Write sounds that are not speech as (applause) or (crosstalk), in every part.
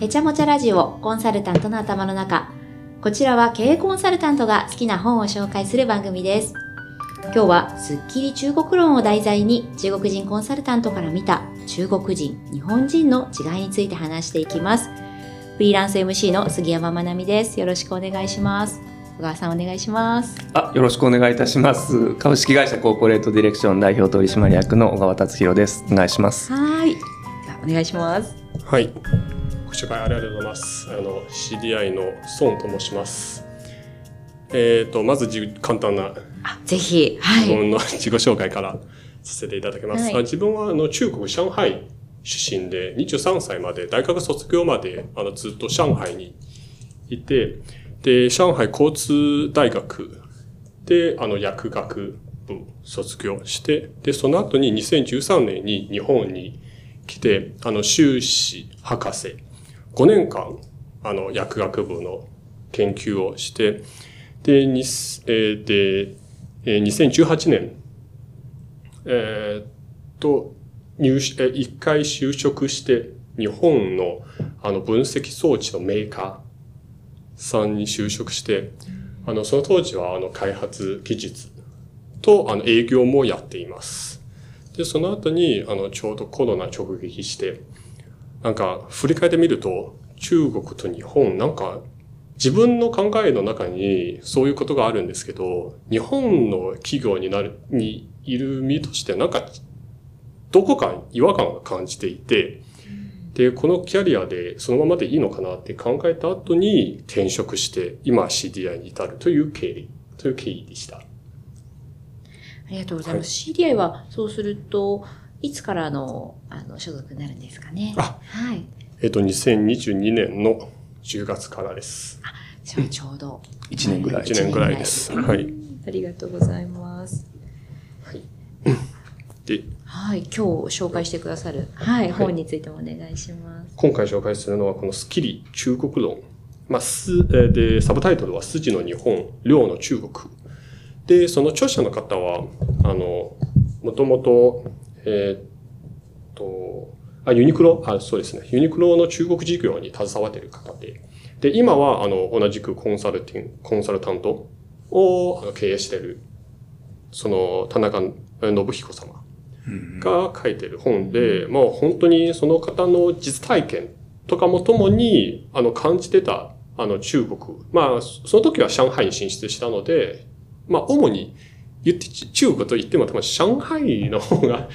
へちゃもちゃラジオコンサルタントの頭の中。こちらは経営コンサルタントが好きな本を紹介する番組です。今日はスッキリ中国論を題材に中国人コンサルタントから見た中国人、日本人の違いについて話していきます。フリーランス MC の杉山まなみです。よろしくお願いします。小川さんお願いします。あ、よろしくお願いいたします。株式会社コーポレートディレクション代表取締役の小川達弘です。お願いします。はい。じゃあお願いします。はい。ご紹介ありがとうございます。あの、CDI の孫と申します。えっ、と、まずじ簡単なあ、ぜひ。はい。自分の自己紹介からさせていただきます。はいあ自分はあの中国上海出身で23歳まで大学卒業まであのずっと上海にいて、で、上海交通大学であの薬学部卒業して、で、その後に2013年に日本に来て、あの修士博士5年間あの薬学部の研究をして、で、にえーで、えー2018年、えーっと、入試、え一回就職して、日本のあの分析装置のメーカーさんに就職して、あの、その当時はあの開発技術とあの営業もやっています。で、その後にあのちょうどコロナ直撃して、なんか振り返ってみると、中国と日本、なんか自分の考えの中にそういうことがあるんですけど、日本の企業になる、にいる身としてなんか、どこか違和感を感じていて、で、このキャリアでそのままでいいのかなって考えた後に転職して、今 CDI に至るという経緯、という経緯でした。ありがとうございます。CDI は、そうすると、いつからの、あの、所属になるんですかね？あはい。えっと、2022年の10月からです。じゃあ、ちょうど。1年ぐらい1年ぐらいです。はい。ありがとうございます。で、はい。今日紹介してくださる、はい、本についてもお願いします。今回紹介するのはこのスキリ中国論。まあ、す、えーで、サブタイトルは筋の日本、量の中国。で、その著者の方は、あの、もともと、えーっと、あ、ユニクロ、あ、そうですね。ユニクロの中国事業に携わっている方で、で、今は、あの、同じくコンサルティング、コンサルタントをあの経営している、その、田中信彦様が書いてる本で、まあ本当にその方の実体験とかもともに、あの感じてた、あの中国。まあその時は上海に進出したので、まあ主に言って、中国と言っても多分上海の方が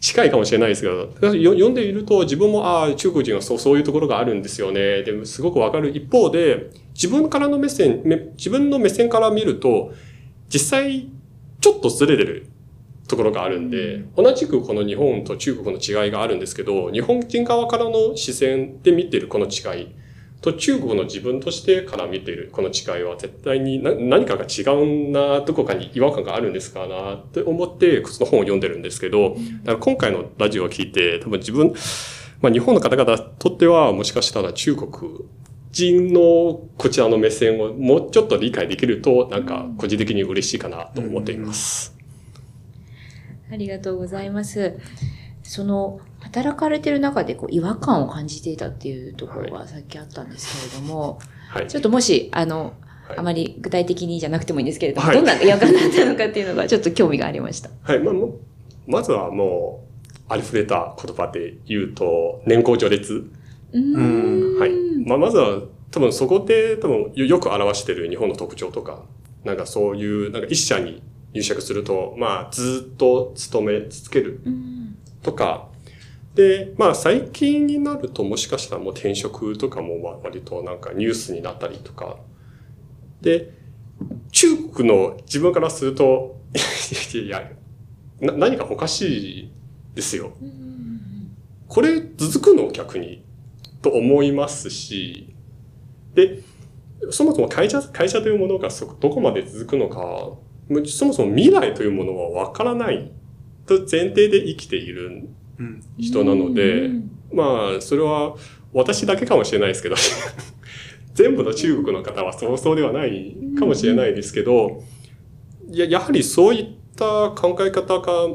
近いかもしれないですけど、よ読んでいると自分も、ああ、中国人はそうそういうところがあるんですよね。でもすごくわかる一方で、自分からの目線、め自分の目線から見ると、実際ちょっとずれてるところがあるんで、同じくこの日本と中国の違いがあるんですけど、日本人側からの視線で見ているこの違いと中国の自分としてから見ているこの違いは絶対にな何かが違うな、どこかに違和感があるんですかなって思ってその本を読んでるんですけど、だから今回のラジオを聞いて多分自分、まあ日本の方々にとってはもしかしたら中国人のこちらの目線をもうちょっと理解できるとなんか個人的に嬉しいかなと思っています。ありがとうございます。その、働かれてる中でこう違和感を感じていたっていうところがさっきあったんですけれども、はい。ちょっともし、あの、はいあまり具体的にじゃなくてもいいんですけれども、はいどんな違和感だったのかっていうのがちょっと興味がありました。はい、まあ、まずはもう、ありふれた言葉で言うと、年功序列。うーん。はい。まあ、まずは、多分そこで多分よよく表している日本の特徴とか、なんかそういう、なんか一社に入社すると、まあ、ずっと勤め続けるうんとか、で、まあ最近になるともしかしたらもう転職とかもまあ割となんかニュースになったりとか。で、中国の自分からすると、(laughs) いや、な何かおかしいですよ。これ続くの逆にと思いますし、で、そもそも会社、会社というものがそどこまで続くのか、そもそも未来というものはわからないと前提で生きているうん。人なので、まあ、それは私だけかもしれないですけど、(laughs) 全部の中国の方はそうそうではないかもしれないですけど、ややはりそういった考え方が、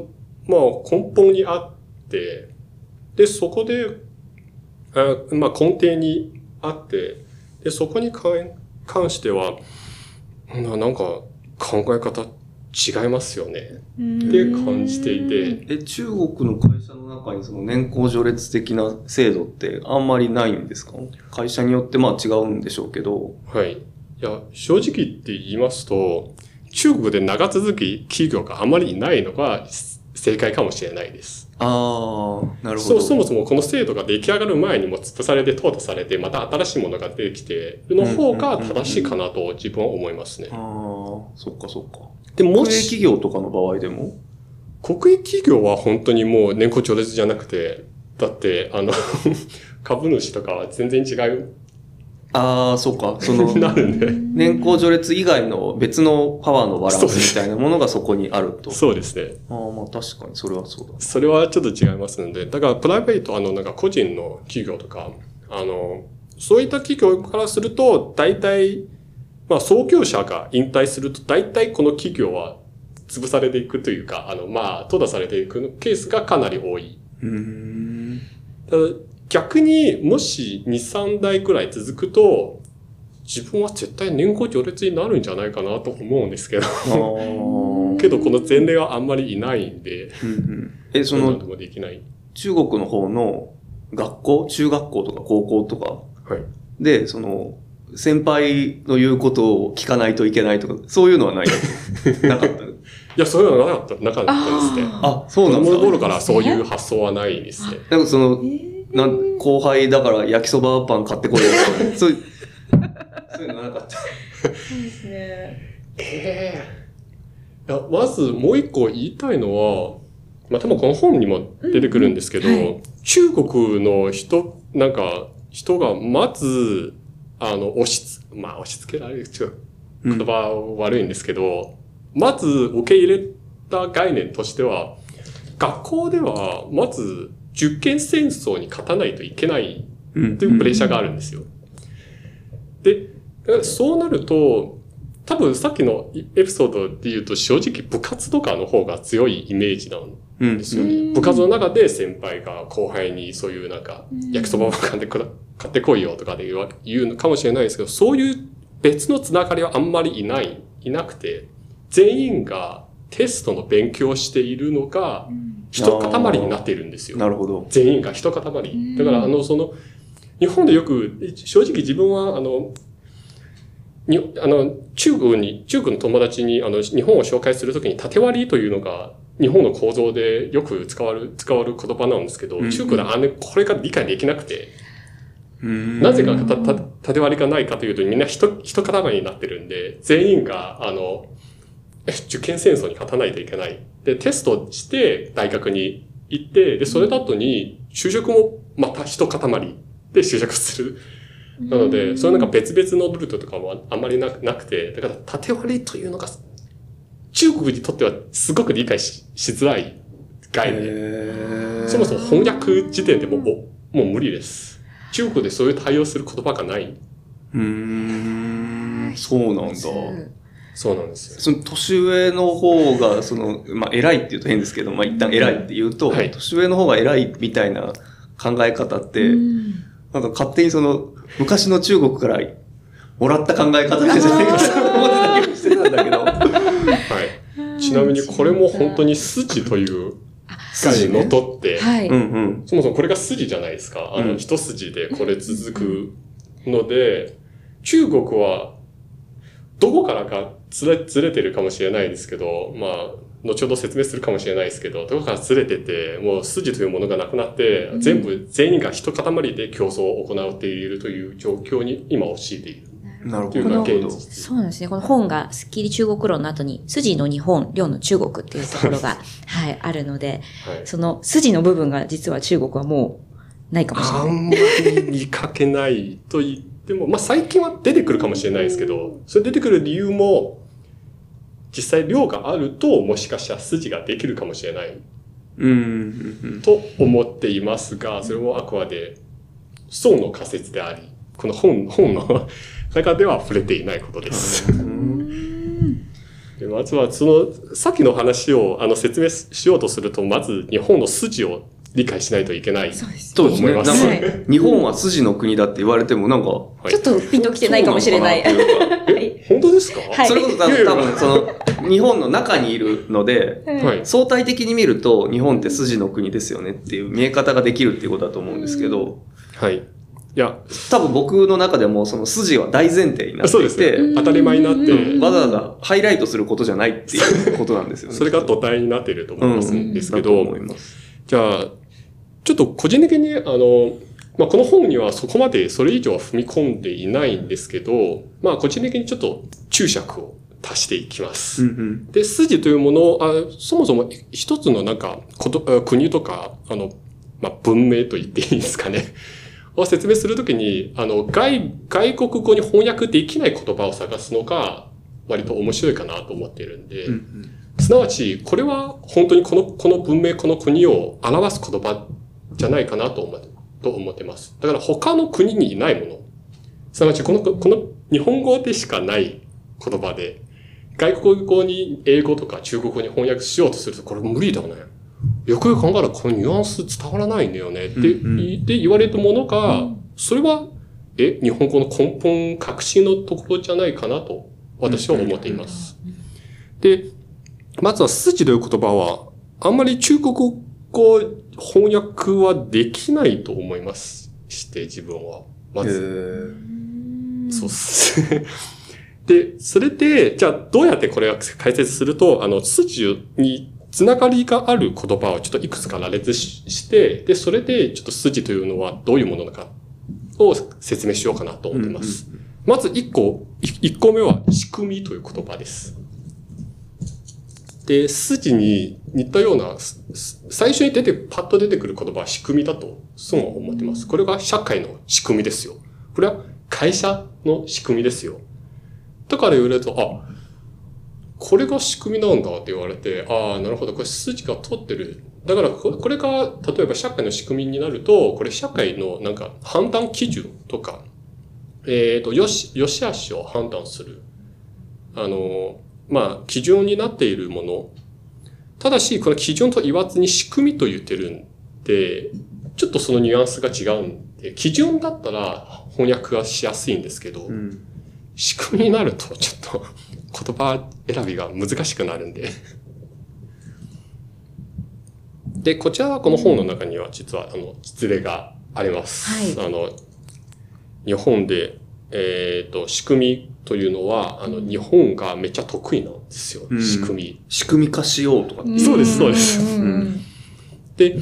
まあ、根本にあって、で、そこで、あまあ、根底にあって、で、そこに関関しては、ななんか考え方違いますよねって感じていて、え、中国の会社の中にその年功序列的な制度ってあんまりないんですか？会社によってまあ違うんでしょうけど。はい。いや、正直言って言いますと、中国で長続き企業があまりいないのが正解かもしれないです。ああ、なるほど。そうそもそもこの制度が出来上がる前にも潰されて淘汰されて、また新しいものが出てきてるの方が正しいかなと自分は思いますねあ。あ、そっかそっか。で、も国営し、企業とかの場合でも国営企業は本当にもう年功序列じゃなくて、だって、あの、(laughs) 株主とかは全然違う、ああ、そっか。その、(laughs) なるんで。年功序列以外の別のパワーのバランスみたいなものがそこにあると。そうですね。ああ、まあ確かにそれはそうだ。それはちょっと違いますので、だからプライベート、あの、なんか個人の企業とか、あの、そういった企業からすると、大体、まあ、創業者が引退すると、大体この企業は潰されていくというか、あの、まあ、淘汰されていくケースがかなり多い。うーん。ただ逆にもし2、3代くらい続くと、自分は絶対年功序列になるんじゃないかなと思うんですけど。(laughs) けどこの前例はあんまりいないんで、うんうんえ、そのもできない。中国の方の学校、中学校とか高校とかはい。で、その、先輩の言うことを聞かないといけないとか、そういうのはない？(laughs) なかった？いや、そういうのがなかった、なかったですね。あ、そう子なんですか供の頃からそういう発想はないですね。なんかその、なん後輩だから焼きそばパン買ってこいよとか、そういう、(laughs) そういうのなかった。そうですね。ええいや、まずもう一個言いたいのは、まあ、多分この本にも出てくるんですけど、うんはい中国の人、なんか、人がまず、あの、押しつ、まあ、押し付けられる、違う、言葉は悪いんですけど、まず受け入れた概念としては、学校では、まず、受験戦争に勝たないといけないうんというプレッシャーがあるんですよ。で、そうなると、多分さっきのエピソードで言うと正直部活とかの方が強いイメージなんうんですよね。うん部活の中で先輩が後輩にそういうなんかうん焼きそばを買ってくら買ってこいよとかで言うわ言うのかもしれないですけど、そういう別のつながりはあんまりいない、いなくて、全員がテストの勉強をしているのが一塊になっているんですよ。なるほど。全員が一塊。だから、あの、その、日本でよく、正直自分は、あの、にあの、中国に、中国の友達に、あの、日本を紹介するときに縦割りというのが、日本の構造でよく使われる、使われる言葉なんですけど、うん中国であれ、これが理解できなくて、うんなぜかたた縦割りがないかというと、みんな一、一塊になってるんで、全員が、あの、受験戦争に勝たないといけない。で、テストして大学に行って、で、それだとに、就職もまた一塊で就職する。なので、そういうなんか別々のルートとかもあんまりなくなくて、だから縦割りというのが、中国にとってはすごく理解ししづらい概念。へーそもそも翻訳時点でももうもう無理です。中国でそういう対応する言葉がない。うーん、そうなんだ。そうなんですよ。その年上の方が、その、まあ、偉いって言うと変ですけど、まあ、一旦偉いって言うと、はい年上の方が偉いみたいな考え方って、なんか勝手にその、昔の中国からもらった考え方なんじゃないかと思ってたしてたんだけど。はい。ちなみにこれも本当に筋という概念にのっとって、はい。うんうん。そもそもこれが筋じゃないですか。あの、うん一筋でこれ続くので、中国は、どこからかずれ、ずれてるかもしれないですけど、まあ、後ほど説明するかもしれないですけど、どこからずれてて、もう筋というものがなくなって、全部、全員が一塊で競争を行っているという状況に今陥っているなるほど、というのがなるほど。現実。そうなんですね。この本が、スッキリ中国論の後に、筋の日本、量の中国っていうところが、(laughs) はい、あるので、はい。その筋の部分が実は中国はもうないかもしれない。あんまり見かけないと言っても、まあ最近は出てくるかもしれないですけど、それ出てくる理由も、実際量があると、もしかしたら筋ができるかもしれないうんと思っていますが、それもあくまで、層の仮説であり、この本、本の中では触れていないことです。うん。でまずは、その、さっきの話をあの説明しようとすると、まず日本の筋を理解しないといけない。そうです。そうですね。思ない日本は筋の国だって言われてもなんか、はいちょっとピンときてないかもしれない。本当ですか？はいそれこそ多分、多分その、日本の中にいるので、はい。相対的に見ると、日本って筋の国ですよねっていう見え方ができるっていうことだと思うんですけど、はい。いや、多分僕の中でもその筋は大前提になってそうですいて、ね。当たり前になっうんて、わざわざハイライトすることじゃないっていうことなんですよね。それが土台になっていると思いますんですけど、だと思います。じゃあ、ちょっと個人的に、あの、まあ、この本にはそこまでそれ以上は踏み込んでいないんですけど、まあ、個人的にちょっと注釈を足していきます。うんうん。で、筋というものを、あそもそも一つのなんか、ことあ国とか、あの、まあ、文明と言っていいですかね。を説明するときに、あの、外、外国語に翻訳できない言葉を探すのが、割と面白いかなと思っているんで、うんうんすなわち、これは本当にこの、この文明、この国を表す言葉じゃないかなと思って、と思ってます。だから他の国にいないもの。すなわち、この、この日本語でしかない言葉で、外国語に英語とか中国語に翻訳しようとすると、これ無理だね。よくよく考えたらこのニュアンス伝わらないんだよね。って、で言われるものが、それは、え、日本語の根本、革新のところじゃないかなと、私は思っています。で、まずは筋という言葉は、あんまり中国語翻訳はできないと思います。して、自分は。まへず。ーそうっす。(laughs) で、それで、じゃあどうやってこれを解説すると、あの、筋につながりがある言葉をちょっといくつか羅列しして、で、それでちょっと筋というのはどういうものなのかを説明しようかなと思ってます。まず一個、い一個目は仕組みという言葉です。で、筋に似たような、最初に出て、パッと出てくる言葉は仕組みだと、そう思ってます。これが社会の仕組みですよ。これは会社の仕組みですよ。だから言われると、あ、これが仕組みなんだって言われて、ああ、なるほど、これ筋が通ってる。だからこ、これが、例えば社会の仕組みになると、これ社会のなんか判断基準とか、えっ、と、よし、よし悪しを判断する。あの、まあ、基準になっているもの。ただし、この基準と言わずに仕組みと言ってるんで、ちょっとそのニュアンスが違うんで、基準だったら翻訳がしやすいんですけど、うん仕組みになるとちょっと言葉選びが難しくなるんで。で、こちらはこの本の中には実はあの実例があります。はあの、日本で、えっ、と、仕組みというのは、あの、日本がめっちゃ得意なんですよ。うん仕組み。仕組み化しようとか。そうですそうですで、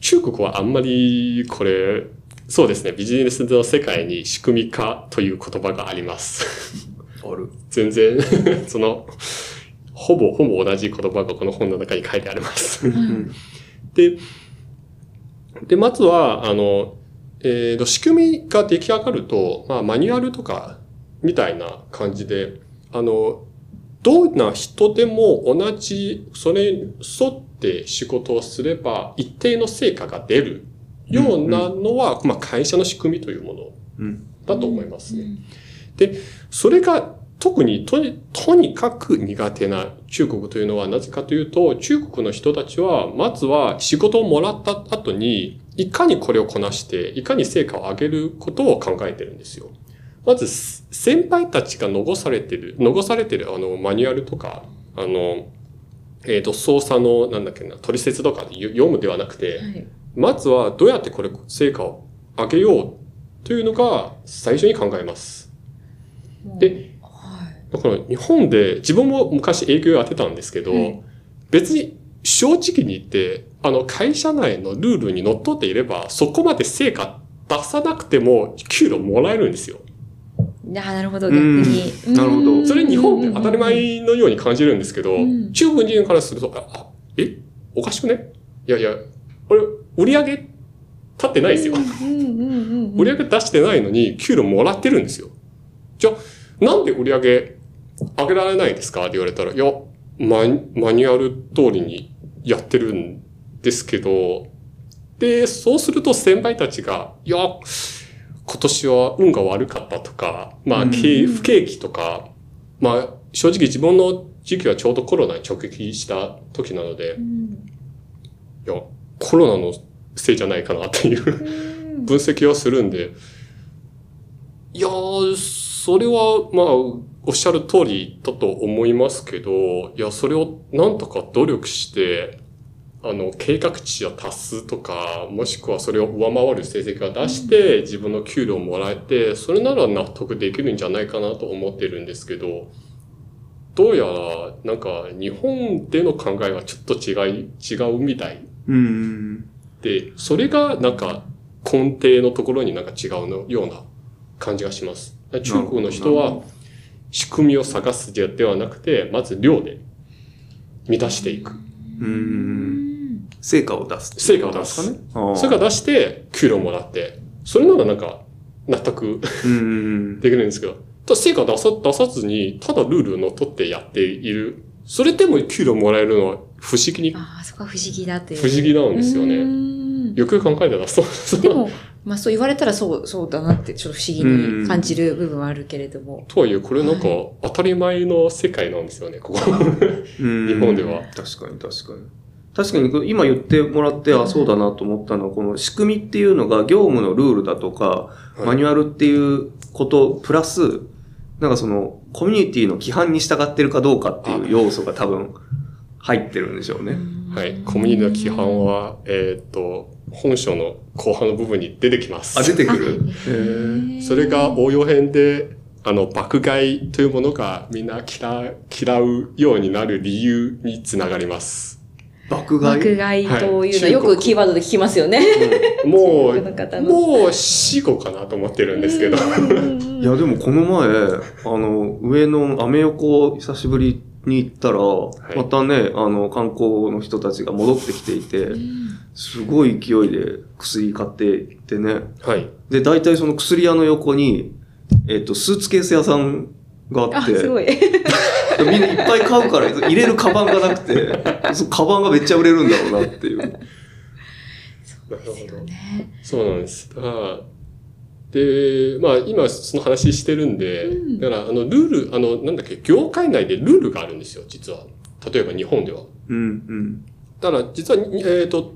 中国はあんまりこれ、そうですね、ビジネスの世界に仕組み化という言葉があります。ある。全然、(laughs) その、ほぼ、ほぼ同じ言葉がこの本の中に書いてあります。うんで、で、まずは、あの、えーと、仕組みが出来上がると、まあ、マニュアルとか、みたいな感じで、あの、どんな人でも同じ、それに沿って仕事をすれば、一定の成果が出るようなのは、まあ、会社の仕組みというものうん。だと思いますね。で、それが特にとにとにかく苦手な中国というのはなぜかというと、中国の人たちは、まずは仕事をもらった後に、いかにこれをこなして、いかに成果を上げることを考えてるんですよ。まず、先輩たちが残されてる、残されてるあのマニュアルとか、あの、えっ、と、操作の、なんだっけな、取説とかで読むではなくて、はいまずはどうやってこれ成果を上げようというのが最初に考えます。で、はいだから日本で自分も昔営業やってたんですけど、はい別に正直に言って、あの会社内のルールにのっとっていれば、そこまで成果出さなくても給料もらえるんですよ。あなるほど、逆に。うんなるほどうんそれ日本って当たり前のように感じるんですけど、うん中国人からすると、あ、あえ？おかしくね？いやいや、これ売り上げ立ってないですよ。売り上げ出してないのに給料もらってるんですよ。じゃあ、なんで売り上げ上げられないですか？って言われたら、いや、マニマニュアル通りにやってるんですけど、で、そうすると先輩たちが、いや、今年は運が悪かったとか、まあ、不景気とか、まあ、正直自分の時期はちょうどコロナに直撃した時なので、うん。いや、コロナのせいじゃないかなっていう (laughs) 分析はするんで、いやー、それは、まあ、おっしゃる通りだと思いますけど、いや、それをなんとか努力して、あの、計画値を達すとか、もしくはそれを上回る成績を出して、自分の給料をもらえて、それなら納得できるんじゃないかなと思ってるんですけど、どうやら、なんか、日本での考えはちょっと違い、違うみたいうん。で、それがなんか根底のところになんか違うのような感じがします。中国の人は仕組みを探すではなくて、まず量で満たしていく。うん。成果を出す。成果を出すね。あーそれから出して給料もらって、それならなんか納得うん。できるんですけど、ただ成果を出さ出さずに、ただルールを乗っ取ってやっている。それでも給料もらえるのは不思議に、ああ、そこは不思議だっていう。不思議なんですようね。んよく考えたらそう、そうでも、まあそう言われたらそう、そうだなって、ちょっと不思議に感じる部分はあるけれども。とはいえ、これなんか当たり前の世界なんですよね、ここ。うん日本では。確かに確かに。確かに今言ってもらって、あ、そうだなと思ったのは、この仕組みっていうのが業務のルールだとか、いマニュアルっていうこと、プラス、なんかその、コミュニティの規範に従ってるかどうかっていう要素が多分入ってるんでしょうね。はい。コミュニティの規範は、えーっと、本書の後半の部分に出てきます。あ、出てくる。それが応用編で、あの、爆買いというものがみんな嫌嫌うようになる理由につながります。爆買い？爆買いというのははいよくキーワードで聞きますよね。も中国の方う、のもう死後かなと思ってるんですけど。いや、でもこの前、あの、上のアメ横久しぶりに行ったら、いまたね、あの、観光の人たちが戻ってきていて、すごい勢いで薬買っていってね。はい。で、大体その薬屋の横に、えっ、と、スーツケース屋さんがああ、って、すごい。(laughs) みんないっぱい買うから入れるカバンがなくて、そのカバンがめっちゃ売れるんだろうなっていう。なるほど。ねそうなんです。だからで、まあ今その話してるんで、うんだからあのルール、あのなんだっけ、業界内でルールがあるんですよ、実は。例えば日本では。うん、うん。だから実は、えっ、と、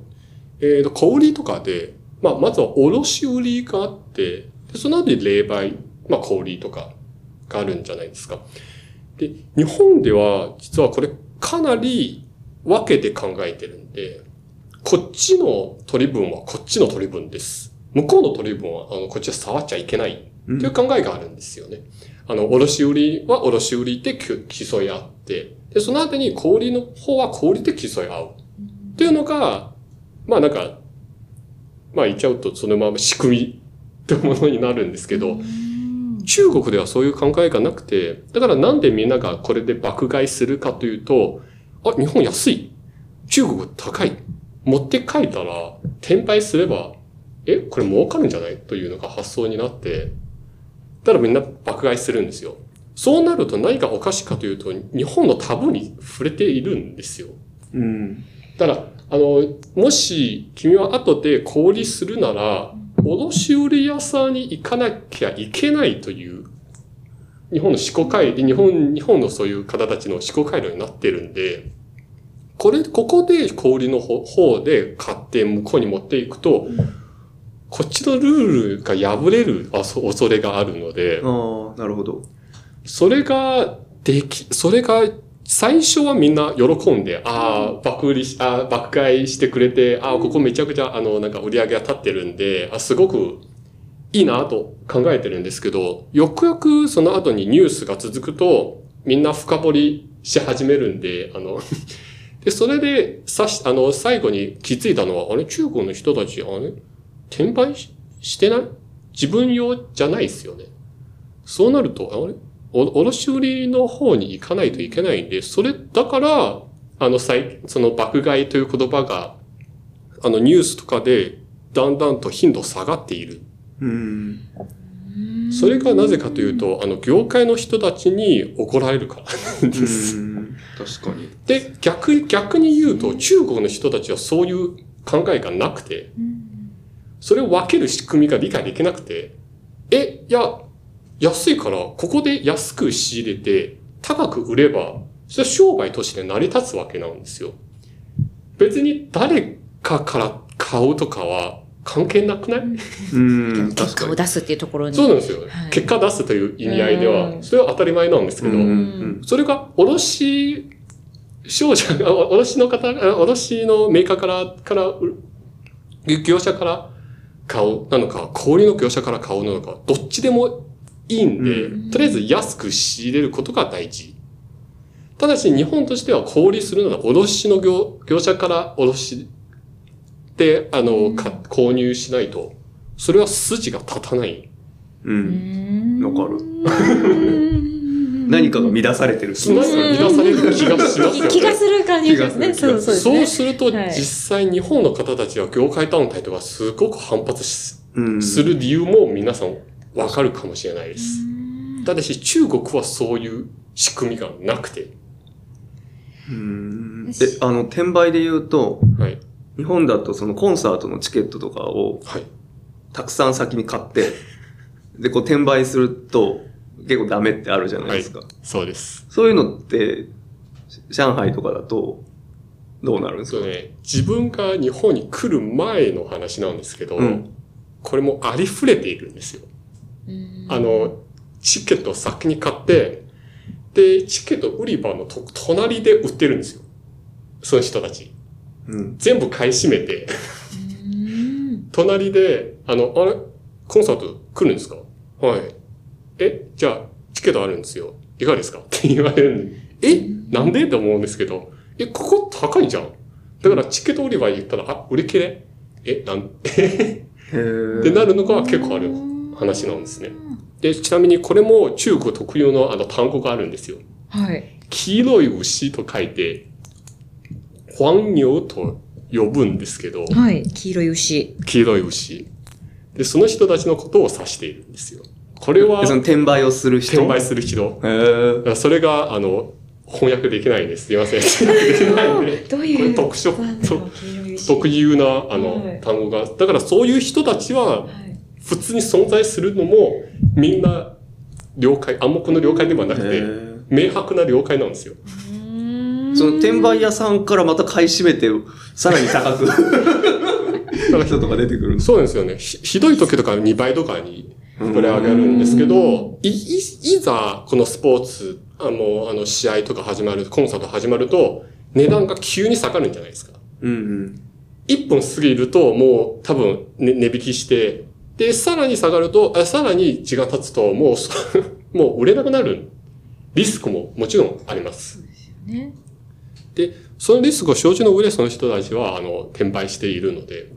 えっ、と、小売りとかで、まあまずは卸売りがあって、でその後に霊媒、まあ小売りとかがあるんじゃないですか。で、日本では実はこれかなり分けて考えてるんで、こっちの取り分はこっちの取り分です。向こうの取り分は、あの、こっちは触っちゃいけないうんという考えがあるんですよね。あの、卸売りは卸売りでき競い合って、で、その後に小売りの方は小売りで競い合う。っていうのが、まあなんか、まあ言っちゃうとそのまま仕組みってものになるんですけど、中国ではそういう考えがなくて、だからなんでみんながこれで爆買いするかというと、あ、日本安い。中国高い。持って帰ったら、転売すれば、え、これ儲かるんじゃない？というのが発想になって、だからみんな爆買いするんですよ。そうなると何がおかしいかというと、日本のタブーに触れているんですよ。うん。だから、あの、もし君は後で小売りするなら、卸売屋さんに行かなきゃいけないという、日本の思考回路、日本、日本のそういう方たちの思考回路になってるんで、これ、ここで小売りの方方で買って向こうに持っていくと、こっちのルールが破れるあそ恐れがあるので、ああ、なるほど。それができ、それが最初はみんな喜んで、ああ、爆売りし、ああ、爆買いしてくれて、ああ、ここめちゃくちゃ、あの、なんか売り上げが立ってるんで、あすごくいいなと考えてるんですけど、よくよくその後にニュースが続くと、みんな深掘りし始めるんで、あの、(laughs) で、それで、さし、あの、最後に気づいたのは、あれ、中国の人たち、あれ、転売してない？自分用じゃないですよね。そうなると、あれ？卸売りの方に行かないといけないんで、それ、だから、あの、最、その爆買いという言葉が、あの、ニュースとかで、だんだんと頻度下がっている。うん。それがなぜかというと、あの、業界の人たちに怒られるからです。うん確かに。で、逆、逆に言うと、中国の人たちはそういう考えがなくて、それを分ける仕組みが理解できなくて、え、いや、安いから、ここで安く仕入れて、高く売れば、それは商売として成り立つわけなんですよ。別に誰かから買うとかは関係なくない、うん、結。果を出すっていうところに。そうなんですよ、はい。結果出すという意味合いでは、うん。それは当たり前なんですけど、それが卸商社、あ卸の方、あ卸のメーカーから、から、う業者から買うなのか、小売りの業者から買うなのか、どっちでもいいんで、うとりあえず安く仕入れることが大事。ただし、日本としては小売りするなら、卸の業業者から卸で、あの、か購入しないと、それは筋が立たない。う。うんんわかる (laughs) 何かが乱されてるそのす乱される気がしますよね。(laughs) 気がする感じですね。そうそうそうね。すると、はい実際日本の方たちは業界団体とかすごく反発しうん。する理由も皆さんわかるかもしれないです。ただし中国はそういう仕組みがなくて、うん。え、あの、転売で言うと、はい。日本だとそのコンサートのチケットとかをはい。たくさん先に買って、(laughs) で、こう転売すると結構ダメってあるじゃないですか。そうです。そういうのって、上海とかだと、どうなるんですか？そうね、自分が日本に来る前の話なんですけど、うんこれもありふれているんですよ。うん。あの、チケットを先に買って、で、チケット売り場のと隣で売ってるんですよ。その人たち。うん。全部買い占めて、うん。隣で、あの、あれ、コンサート来るんですか？はい。え、じゃあ、チケットあるんですよ。いかがですか？って言われるんで、え、なんで？って思うんですけど、え、ここ高いじゃん。だからチケット売り場に行ったら、あ、売り切れ？え、なん、(laughs) えってなるのが結構ある話なんですね。で、ちなみにこれも中国特有のあの単語があるんですよ。はい。黄色い牛と書いて、黄牛と呼ぶんですけど、はい。黄色い牛。黄色い牛。で、その人たちのことを指しているんですよ。これはで、その転売をする人？転売する人。へそれが、あの、翻訳できないんです。すいません。翻訳できないんで。どういうこれ特色特有な、あの、はい単語が。だからそういう人たちは、はい普通に存在するのも、みんな、了解、暗黙の了解ではなくて、明白な了解なんですよ。その転売屋さんからまた買い占めて、さらに高く、(laughs) 人とか出てくるそうですよね。ひひどい時とか2倍とかにこれ上げるんですけど、い、い、いざ、このスポーツ、あの、あの、試合とか始まる、コンサート始まると、値段が急に下がるんじゃないですか。うんうん。1分過ぎると、もう多分、ね、値引きして、で、さらに下がると、あさらに時間経つと、もうそ、(laughs) もう売れなくなる。リスクももちろんあります。ね。で、そのリスクを承知の上でその人たちは、あの、転売しているので、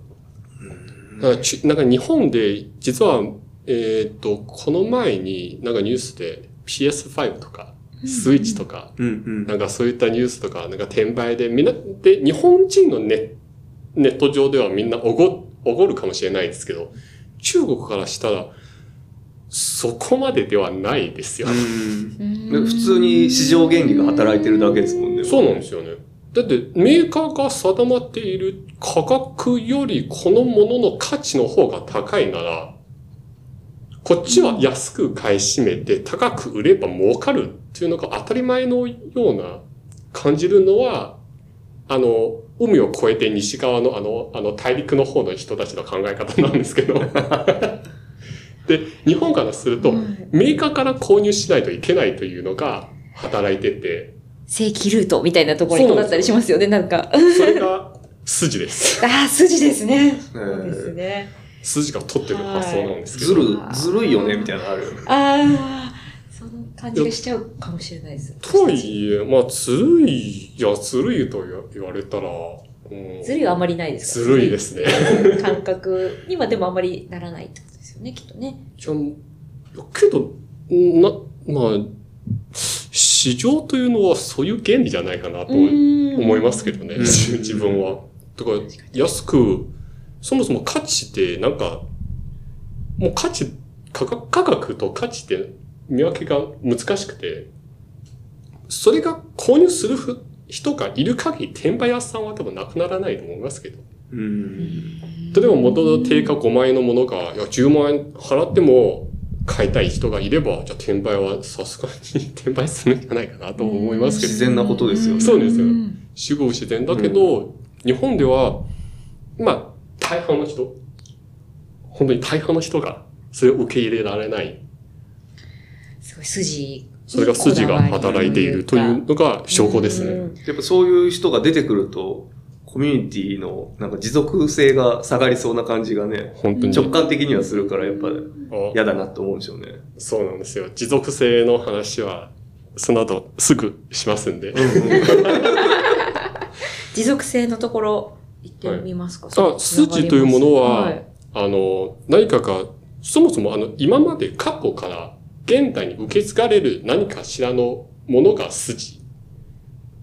だからちなんか日本で、実は、えーっと、この前になんかニュースで PS5 とか、スイッチとか、うんうん。なんかそういったニュースとか、なんか転売で、みんな、で、日本人のネネット上ではみんなおご、おごるかもしれないですけど、中国からしたら、そこまでではないですよ。普通に市場原理が働いてるだけですもんね。そうなんですよね。だってメーカーが定まっている価格よりこのものの価値の方が高いなら、こっちは安く買い占めて高く売れば儲かるっていうのが当たり前のような感じるのは、あの、海を越えて西側のあの、あの大陸の方の人たちの考え方なんですけど。(laughs) で、日本からすると、メーカーから購入しないといけないというのが働いてて、正規ルートみたいなところに尖ったりしますよね、なんか。それが筋です。(laughs) ああ、筋ですね。ーそうですね。筋が取ってる発想なんですけずど。る、ずるいよね、みたいなのあるよね。ああ、感じがしちゃうかもしれないです。とはいえ、まあ、ずるい、いや、ずるいと言われたら、うん、ずるいはあままりないですずるいですね。感覚にはでもあまりならないってことですよね、(laughs) きっとね。けど、な、まあ、市場というのはそういう原理じゃないかなと思いますけどね、うん自分は。だから、安く、そもそも価値って、なんか、もう価値、価格と価値って見分けが難しくて、それが購入する人がいる限り、転売屋さんは多分なくならないと思いますけど。うん。例えば元々定価5万円のものが、いや、10万円払っても買いたい人がいれば、じゃあ転売はさすがに (laughs) 転売するんじゃないかなと思いますけど自。然なことですよね。そうですよん死後自然だけど、日本では、まあ、大半の人、本当に大半の人がそれを受け入れられない。すごい筋。それが筋が働いているというのが証拠ですね。うんやっぱそういう人が出てくると、コミュニティのなんか持続性が下がりそうな感じがね、本当に。直感的にはするからやっぱあ嫌だなと思うんですよね。そうなんですよ。持続性の話は、その後すぐしますんで。(laughs) 持続性のところ行ってみますか、あ筋というものははいあの、何かが、そもそもあの、今まで過去から現代に受け継がれる何かしらのものが筋。っ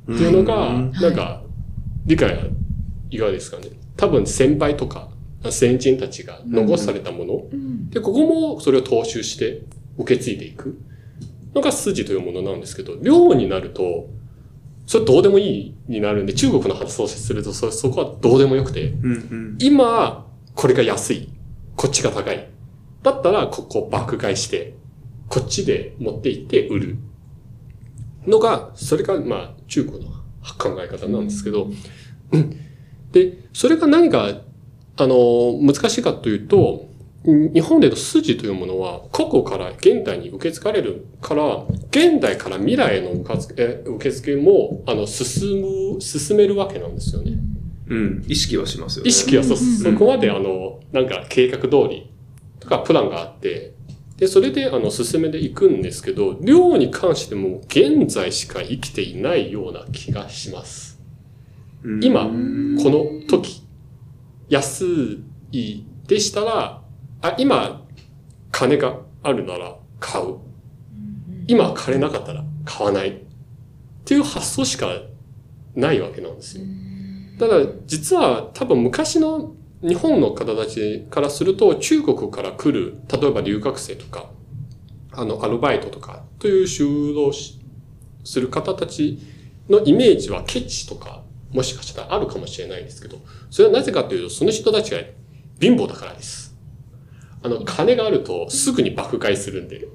ていうのが、うん。なんか、理解がいかがですかね。多分先輩とか先人たちが残されたもの、うん。で、ここもそれを踏襲して受け継いでいく。のが筋というものなんですけど、量になると、それどうでもいいになるんで、中国の発想をするとそ、そこはどうでもよくて、うんうん。今、これが安い。こっちが高い。だったら、ここを爆買いして、こっちで持って行って売る。のが、それが、まあ、中国の考え方なんですけど、うん。で、それが何が、あの、難しいかというと、うん日本での筋というものは、過去から現代に受け継がれるから、現代から未来への受け付も、あの、進む、進めるわけなんですよね。うん。意識はしますよね。意識はそ、うんそこまであの、なんか計画通りとかプランがあって、で、それであの、進めていくんですけど、量に関しても現在しか生きていないような気がします。うん今うんこの時、安いでしたら、あ、今、金があるなら買う。今、金なかったら買わない。っていう発想しかないわけなんですよ。ただ、実は多分昔の日本の方たちからすると、中国から来る、例えば留学生とか、あの、アルバイトとか、という就労しする方たちのイメージはケチとか、もしかしたらあるかもしれないですけど、それはなぜかというと、その人たちが貧乏だからです。あの、金があるとすぐに爆買いするんで、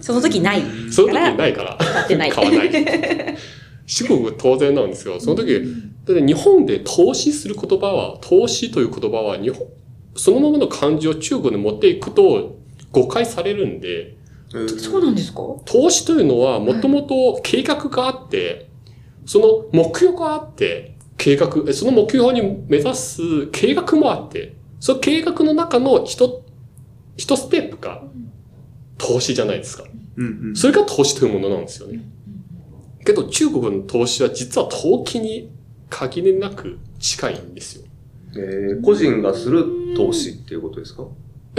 その時ない。(laughs) その時にないから、買ってない。買わない。至極当然なんですよ。その時、だって日本で投資する言葉は、投資という言葉は日本、そのままの漢字を中国に持っていくと誤解されるんで、うんそうなんですか？投資というのはもともと計画があって、その目標があって、計画、えその目標に目指す計画もあって、その計画の中の一、一ステップが投資じゃないですか。うんうんそれが投資というものなんですよね。けど中国の投資は実は投機に限りなく近いんですよ。えー個人がする投資っていうことですか？い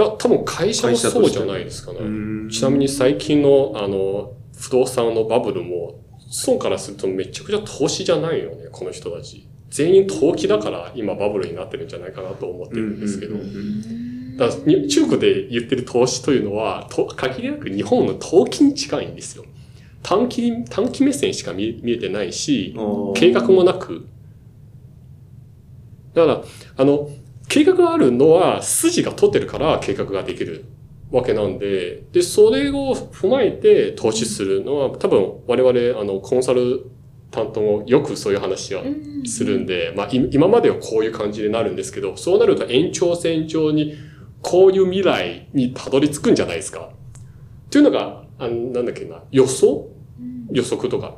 や、多分会社もそうじゃないですかね。うんちなみに最近の、あの、不動産のバブルも、孫からするとめちゃくちゃ投資じゃないよね、この人たち。全員投機だから今バブルになってるんじゃないかなと思ってるんですけど。だからに中国で言ってる投資というのは、と限りなく日本の投機に近いんですよ。短期、短期目線しか見見えてないし、計画もなく。だから、あの、計画があるのは筋が取ってるから計画ができるわけなんで、で、それを踏まえて投資するのは多分我々、あの、コンサル担当もよくそういう話はするんで、まあ、い今まではこういう感じになるんですけど、そうなると延長線上にこういう未来にたどり着くんじゃないですか。っていうのが、あなんだっけな、予想？予測とか。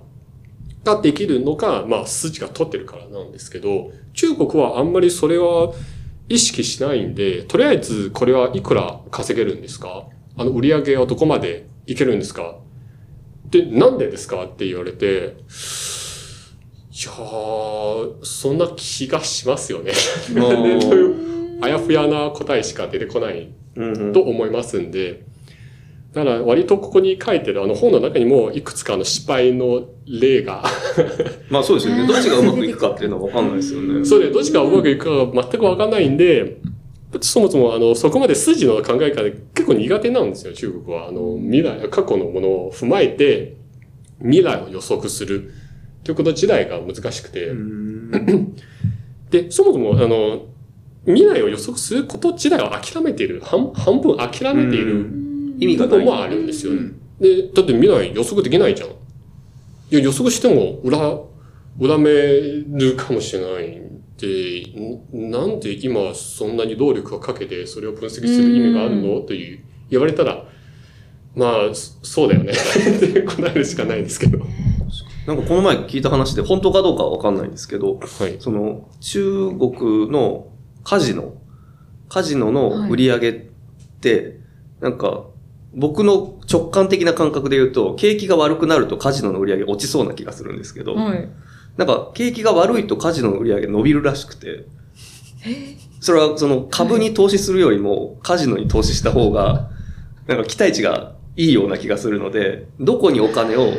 ができるのが、まあ、筋が取ってるからなんですけど、中国はあんまりそれは意識しないんで、とりあえずこれはいくら稼げるんですか？あの、売り上げはどこまでいけるんですか？で、なんでですかって言われて、いやー、そんな気がしますよね。あ (laughs) やふやな答えしか出てこないと思いますんで、だから割とここに書いてるあの本の中にもいくつかの失敗の例が、(laughs) まあそうですよね。どっちがうまくいくかっていうのはわかんないですよね。それでどっちがうまくいくかが全くわかんないんで、そもそもあのそこまで筋の考え方結構苦手なんですよ、中国は。あの未来、過去のものを踏まえて未来を予測する。ということ自体が難しくて、うん。(clears throat) で、そもそもあの未来を予測すること自体を諦めている、半半分諦めている意味がない。あるんですよね。うんで、だって未来予測できないじゃん。いや、予測しても裏、裏めるかもしれないんでなんで今そんなに労力をかけてそれを分析する意味があるの？という言われたら、まあ、そそうだよねって答えるしかないですけど。なんかこの前聞いた話で本当かどうかはわかんないんですけど、はい。その中国のカジノ、カジノの売り上げって、なんか僕の直感的な感覚で言うと、景気が悪くなるとカジノの売り上げ落ちそうな気がするんですけど、はい。なんか景気が悪いとカジノの売り上げ伸びるらしくて、それはその株に投資するよりもカジノに投資した方が、なんか期待値がいいような気がするので、どこにお金を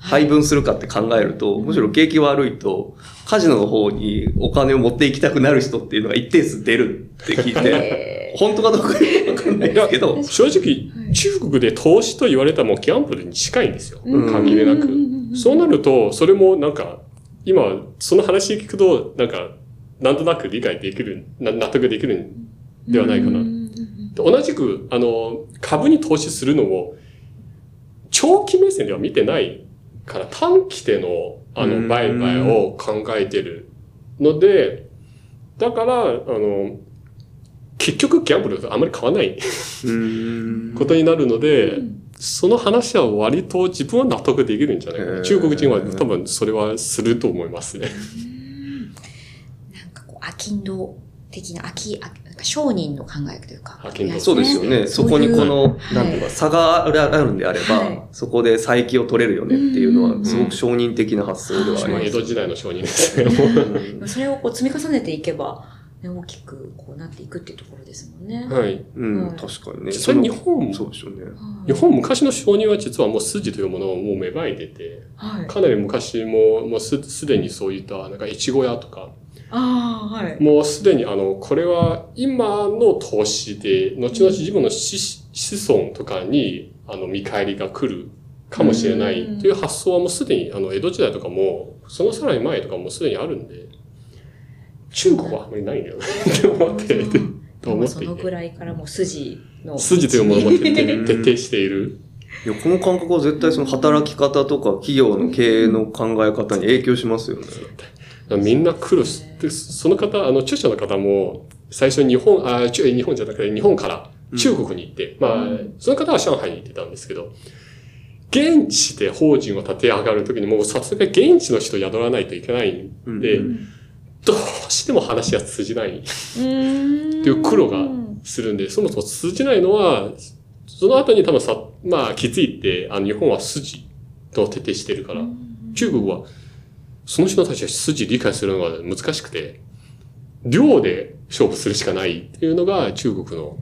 配分するかって考えると、むしろ景気悪いと、カジノの方にお金を持っていきたくなる人っていうのが一定数出るって聞いて、本当かどうかわかんないですけど、正直、中国で投資と言われたらもうギャンブルに近いんですよ。うん関係なく。うんそうなると、それもなんか、今、その話聞くと、なんか、なんとなく理解できる、な納得できるんではないかな。で同じく、あの、株に投資するのも、長期目線では見てないから、短期での、あの、うん。売買を考えてるので、だから、あの、結局ギャンブルとあまり変わらないうん。ことになるので、その話は割と自分は納得できるんじゃないかな。中国人は多分それはすると思いますね。なんかこう、アキンド的な、アキ、あなんか商人の考えというか。そうですよね。そこにこの、なんていうか、差があるんであれば、はいそこで再起を取れるよねっていうのは、うんすごく承認的な発想ではあります。江戸時代の商人ですね。うんそれをこう積み重ねていけば、ね、大きくこうなっていくっていうところですもんね。はい。うん、はい確かにね。それ日本そうでしょうね。はい日本昔の商人は実はもう筋というものをもう芽生えてて、はい。かなり昔も、もうすすでにそういった、なんか、越後屋とか、ああ、はい。もうすでにあの、これは今の投資で、後々自分の子子孫とかに、あの、見返りが来るかもしれないという発想はもうすでに、あの、江戸時代とかも、そのさらに前とかもすでにあるんで、中国はあんまりないんだよねって思って、思って。そのぐらいからもう筋の。筋というものを徹うん底徹底している。いや、この感覚は絶対その働き方とか企業の経営の考え方に影響しますよね。みんな苦労して、その方、あの、著者の方も、最初日本、あ、日本じゃなくて日本から中国に行って、まあ、その方は上海に行ってたんですけど、現地で法人を立て上がるときにもうさすがに現地の人を宿らないといけないんうん。で、うん。どうしても話が通じない。っていう苦労がするんで、そもそも通じないのは、その後に多分さ、まあ気づいて、あの日本は筋と徹底してるから、中国はその人たちは筋理解するのが難しくて、量で勝負するしかないっていうのが中国の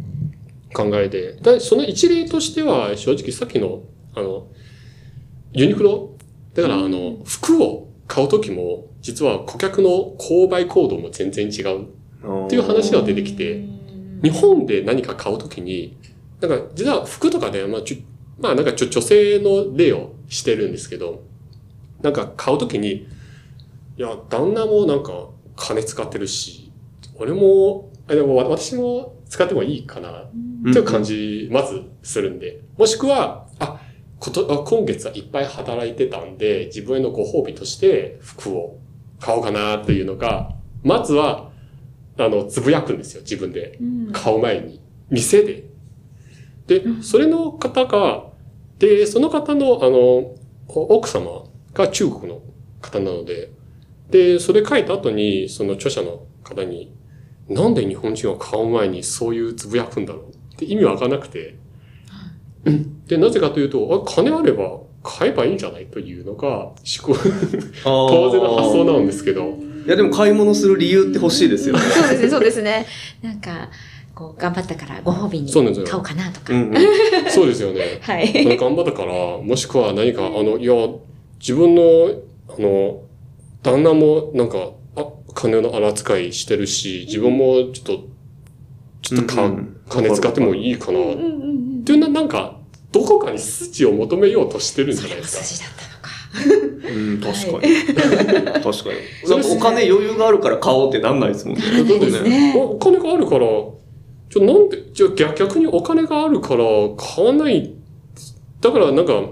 考えで、だその一例としては正直さっきの、あの、ユニクロ。だからあの、服を買うときも、実は顧客の購買行動も全然違う。っていう話が出てきて、日本で何か買うときに、なんか実は服とかで、まあ、ちょまあなんかちょ女性の例をしてるんですけど、なんか買うときに、いや、旦那もなんか金使ってるし、俺も、あでもわ私も使ってもいいかなっていう感じ、まずするんで。もしくは、あ、ことあ今月はいっぱい働いてたんで、自分へのご褒美として服を買おうかなっていうのが、まずは、あの、つぶやくんですよ、自分で。うん買う前に。店で。で、それの方が、で、その方の、あの、奥様が中国の方なので、で、それ書いた後に、その著者の方に、なんで日本人は買う前にそういうつぶやくんだろうって意味わかんなくて、で、なぜかというと、あ、金あれば買えばいいんじゃないというのが、思考、当当然の発想なんですけど、いや、でも買い物する理由って欲しいですよね。そうですね、そうですね。なんか、こう、頑張ったからご褒美にそうなんですよ買おうかなとか。うんうん。そうですよね。はい。頑張ったから、もしくは何か、あの、いや、自分の、あの、旦那もなんか、あ、金の荒扱いしてるし、自分もちょっと、ちょっとか、うんうん金使ってもいいかな。っていうな、なんか、どこかに筋を求めようとしてるんじゃないですか。筋だったのか。うん、確かに。確かに。なんかお金余裕があるから買おうってなんないですもんね。そうですねおお金があるから、ちょ、なんで、じゃ逆にお金があるから買わない。だからなんか、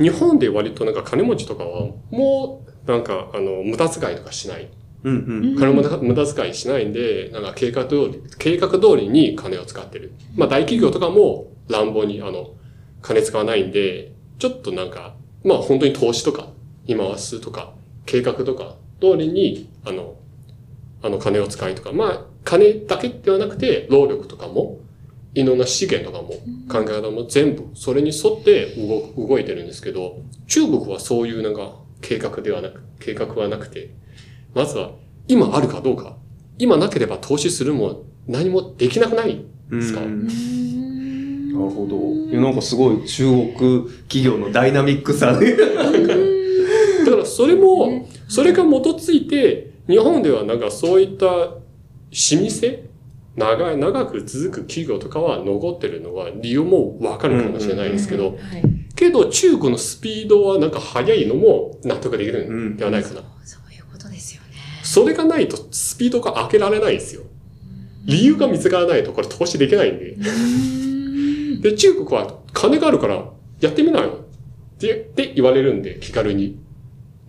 日本で割となんか金持ちとかは、もう、なんか、あの、無駄遣いとかしない。うんうん。金無駄無駄遣いしないんで、なんか計画通り、計画通りに金を使ってる。まあ大企業とかも乱暴にあの、金使わないんで、ちょっとなんか、まあ本当に投資とか、に回すとか、計画とか、通りに、あの、あの金を使いとか、まあ金だけではなくて、労力とかも、いろんな資源とかも、考え方も全部、それに沿って動動いてるんですけど、中国はそういうなんか、計画ではなく、計画はなくて、まずは、今あるかどうか。今なければ投資するも何もできなくないですか？うんなるほど。いやなんかすごい中国企業のダイナミックさね。だからそれも、それが基づいて、日本ではなんかそういった老舗長い、長く続く企業とかは残ってるのは理由もわかるかもしれないですけど、はい。けど中国のスピードはなんか速いのも納得できるんではないかな。そういうことですよね。それがないとスピードが上げられないんですよ。理由が見つからないとこれ投資できないんで。で、中国は金があるからやってみないってって言われるんで、気軽に。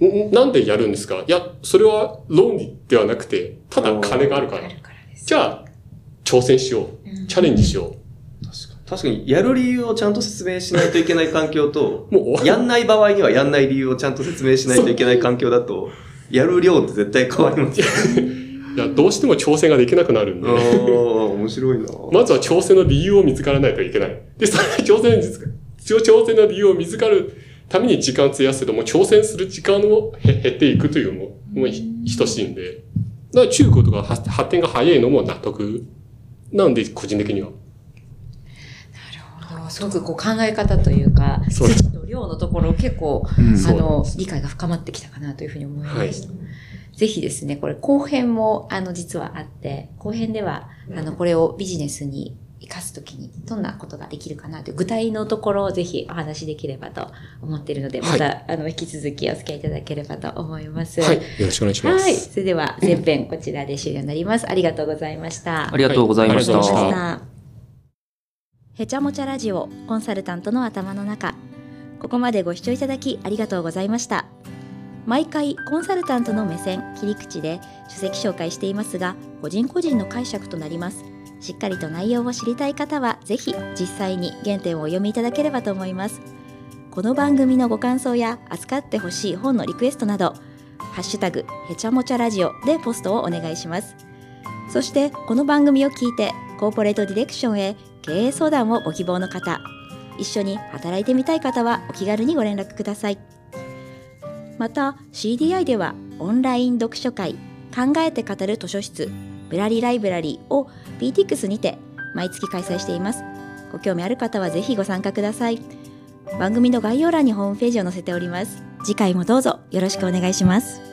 んなんでやるんですか？いや、それは論理ではなくて、ただ金があるから。から。じゃあ、挑戦しよう。チャレンジしよ確かに、やる理由をちゃんと説明しないといけない環境と、う。もう、やんない場合にはやんない理由をちゃんと説明しないといけない環境だと、(laughs) やる量って絶対変わりますよ。いや、どうしても挑戦ができなくなるんで。ああ、面白いな。まずは挑戦の理由を見つからないといけない。で、それ挑戦実挑戦の理由を見つかるために時間を費やすけども、挑戦する時間をへ減っていくというのも、もうひ等しいんで。だから中国とか発発展が早いのも納得なんで、個人的には。すごくこう考え方というか、そう筋と量のところ結構、うんあので、理解が深まってきたかなというふうに思いました。ぜひですね、これ後編も、あの、実はあって、後編では、あの、これをビジネスに生かすときに、どんなことができるかなという具体のところをぜひお話しできればと思っているので、まはいた、あの、引き続きお付き合いいただければと思います。はい。よろしくお願いします。はい。それでは、前編こちらで終了になります。ありがとうございました。ありがとうございました。へちゃもちゃラジオコンサルタントの頭の中。ここまでご視聴いただきありがとうございました。毎回コンサルタントの目線切り口で書籍紹介していますが個人個人の解釈となります。しっかりと内容を知りたい方はぜひ実際に原点をお読みいただければと思います。この番組のご感想や扱ってほしい本のリクエストなどハッシュタグへちゃもちゃラジオでポストをお願いします。そしてこの番組を聞いてコーポレートディレクションへ経営相談をご希望の方一緒に働いてみたい方はお気軽にご連絡ください。また CDI ではオンライン読書会考えて語る図書室ブラリライブラリーを PTX にて毎月開催しています。ご興味ある方はぜひご参加ください。番組の概要欄にホームページを載せております。次回もどうぞよろしくお願いします。